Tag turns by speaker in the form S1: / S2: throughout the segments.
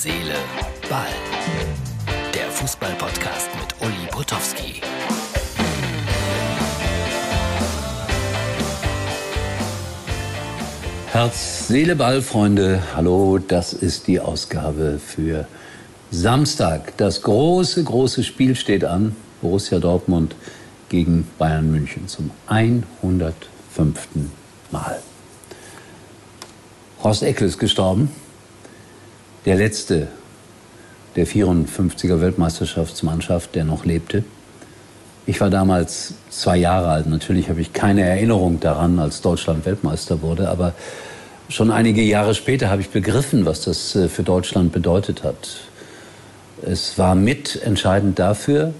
S1: Seele, Ball. Der Fußball-Podcast mit Uli Potowski.
S2: Herz, Seele, Ball, Freunde. Hallo, das ist die Ausgabe für Samstag. Das große, große Spiel steht an. Borussia Dortmund gegen Bayern München zum 105. Mal. Horst Eckel ist gestorben. Der letzte der 54er Weltmeisterschaftsmannschaft, der noch lebte. Ich war damals zwei Jahre alt. Natürlich habe ich keine Erinnerung daran, als Deutschland Weltmeister wurde. Aber schon einige Jahre später habe ich begriffen, was das äh, für Deutschland bedeutet hat. Es war mitentscheidend dafür,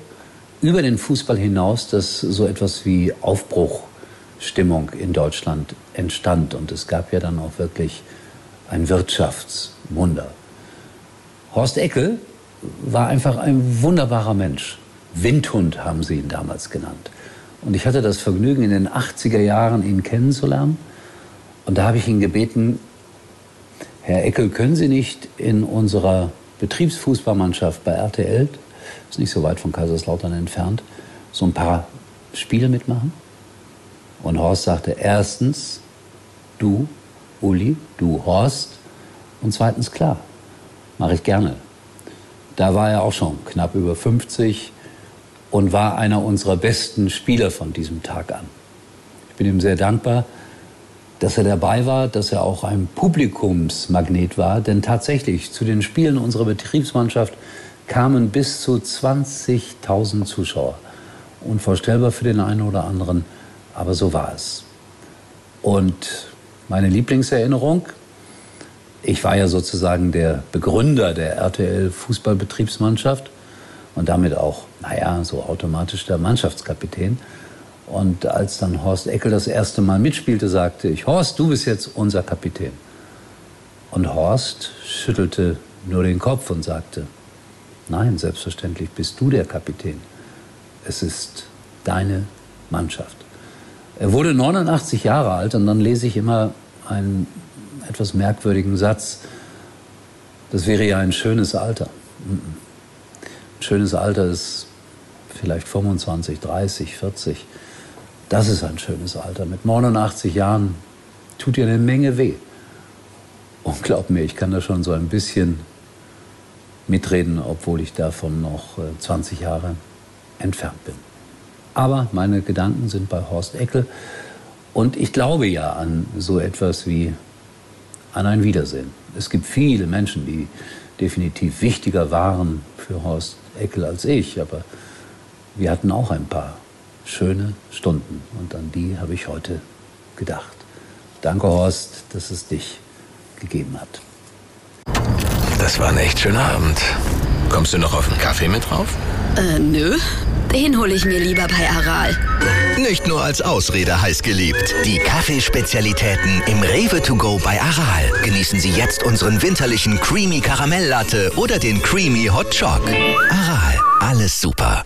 S2: über den Fußball hinaus, dass so etwas wie Aufbruchstimmung in Deutschland entstand. Und es gab ja dann auch wirklich ein Wirtschaftswunder. Horst Eckel war einfach ein wunderbarer Mensch. Windhund haben sie ihn damals genannt. Und ich hatte das Vergnügen, in den 80er Jahren ihn kennenzulernen. Und da habe ich ihn gebeten, Herr Eckel, können Sie nicht in unserer Betriebsfußballmannschaft bei RTL ist nicht so weit von Kaiserslautern entfernt, so ein paar Spiele mitmachen? Und Horst sagte, erstens, du, Uli, du, Horst, und zweitens, klar, mache ich gerne. Da war er auch schon knapp über 50 und war einer unserer besten Spieler von diesem Tag an. Ich bin ihm sehr dankbar, dass er dabei war, dass er auch ein Publikumsmagnet war, denn tatsächlich zu den Spielen unserer Betriebsmannschaft kamen bis zu 20.000 Zuschauer. Unvorstellbar für den einen oder anderen, aber so war es. Und meine Lieblingserinnerung, ich war ja sozusagen der Begründer der RTL Fußballbetriebsmannschaft und damit auch, naja, so automatisch der Mannschaftskapitän. Und als dann Horst Eckel das erste Mal mitspielte, sagte ich, Horst, du bist jetzt unser Kapitän. Und Horst schüttelte nur den Kopf und sagte, Nein, selbstverständlich bist du der Kapitän. Es ist deine Mannschaft. Er wurde 89 Jahre alt und dann lese ich immer einen etwas merkwürdigen Satz. Das wäre ja ein schönes Alter. Ein schönes Alter ist vielleicht 25, 30, 40. Das ist ein schönes Alter. Mit 89 Jahren tut dir eine Menge weh. Und glaub mir, ich kann da schon so ein bisschen mitreden, obwohl ich davon noch 20 äh, Jahre entfernt bin. Aber meine Gedanken sind bei Horst Eckel und ich glaube ja an so etwas wie an ein Wiedersehen. Es gibt viele Menschen, die definitiv wichtiger waren für Horst Eckel als ich, aber wir hatten auch ein paar schöne Stunden und an die habe ich heute gedacht. Danke Horst, dass es dich gegeben hat.
S1: Das war ein echt schöner Abend. Kommst du noch auf einen Kaffee mit drauf?
S3: Äh, nö. Den hole ich mir lieber bei Aral.
S1: Nicht nur als Ausrede heiß geliebt. Die Kaffeespezialitäten im Rewe to go bei Aral. Genießen Sie jetzt unseren winterlichen Creamy Karamelllatte oder den Creamy Hot Choc. Aral, alles super.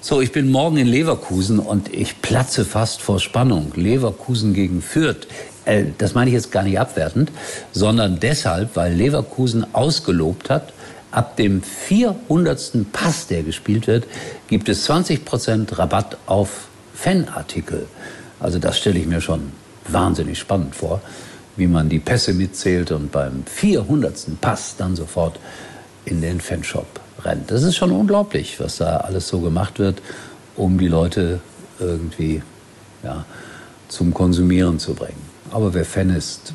S2: So, ich bin morgen in Leverkusen und ich platze fast vor Spannung. Leverkusen gegen Fürth. Äh, das meine ich jetzt gar nicht abwertend, sondern deshalb, weil Leverkusen ausgelobt hat, ab dem 400. Pass, der gespielt wird, gibt es 20% Rabatt auf Fanartikel. Also das stelle ich mir schon wahnsinnig spannend vor, wie man die Pässe mitzählt und beim 400. Pass dann sofort in den Fanshop rennt. Das ist schon unglaublich, was da alles so gemacht wird, um die Leute irgendwie ja, zum Konsumieren zu bringen. Aber wer Fan ist,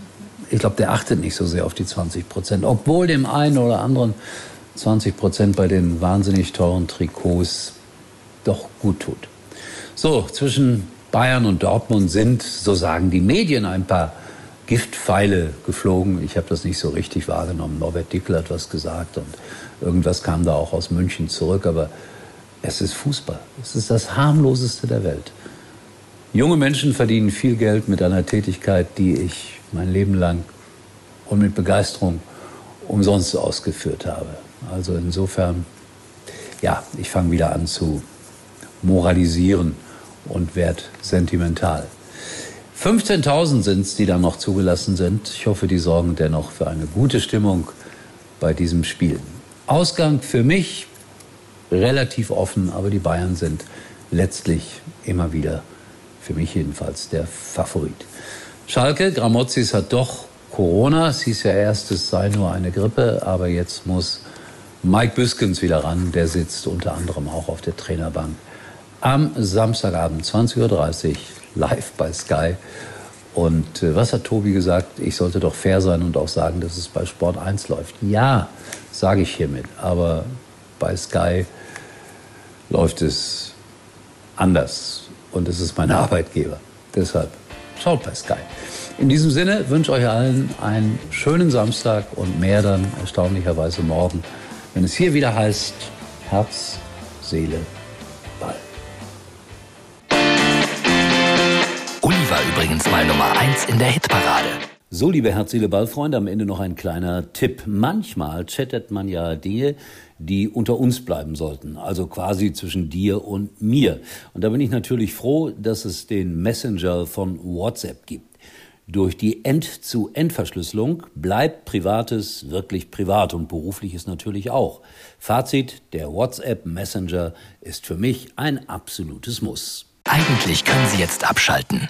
S2: ich glaube, der achtet nicht so sehr auf die 20 Prozent. Obwohl dem einen oder anderen 20 Prozent bei den wahnsinnig teuren Trikots doch gut tut. So, zwischen Bayern und Dortmund sind, so sagen die Medien, ein paar Giftpfeile geflogen. Ich habe das nicht so richtig wahrgenommen. Norbert Dickel hat was gesagt und irgendwas kam da auch aus München zurück. Aber es ist Fußball. Es ist das harmloseste der Welt. Junge Menschen verdienen viel Geld mit einer Tätigkeit, die ich mein Leben lang und mit Begeisterung umsonst ausgeführt habe. Also insofern, ja, ich fange wieder an zu moralisieren und werde sentimental. 15.000 sind es, die dann noch zugelassen sind. Ich hoffe, die sorgen dennoch für eine gute Stimmung bei diesem Spiel. Ausgang für mich relativ offen, aber die Bayern sind letztlich immer wieder, für mich jedenfalls, der Favorit. Schalke, Gramozis hat doch Corona. Es hieß ja erst, es sei nur eine Grippe, aber jetzt muss Mike Büskens wieder ran. Der sitzt unter anderem auch auf der Trainerbank. Am Samstagabend 20.30 Uhr live bei Sky. Und äh, was hat Tobi gesagt? Ich sollte doch fair sein und auch sagen, dass es bei Sport 1 läuft. Ja, sage ich hiermit. Aber bei Sky läuft es anders. Und es ist mein Arbeitgeber. Deshalb schaut bei Sky. In diesem Sinne wünsche ich euch allen einen schönen Samstag und mehr dann erstaunlicherweise morgen, wenn es hier wieder heißt Herz, Seele, Ball.
S1: Uli war übrigens mal Nummer 1 in der Hitparade.
S2: So, liebe Herz-Seele-Ball-Freunde, am Ende noch ein kleiner Tipp. Manchmal chattet man ja Dinge, die unter uns bleiben sollten, also quasi zwischen dir und mir. Und da bin ich natürlich froh, dass es den Messenger von WhatsApp gibt. Durch die End-zu-End-Verschlüsselung bleibt Privates wirklich privat und berufliches natürlich auch. Fazit, der WhatsApp Messenger ist für mich ein absolutes Muss.
S1: Eigentlich können Sie jetzt abschalten.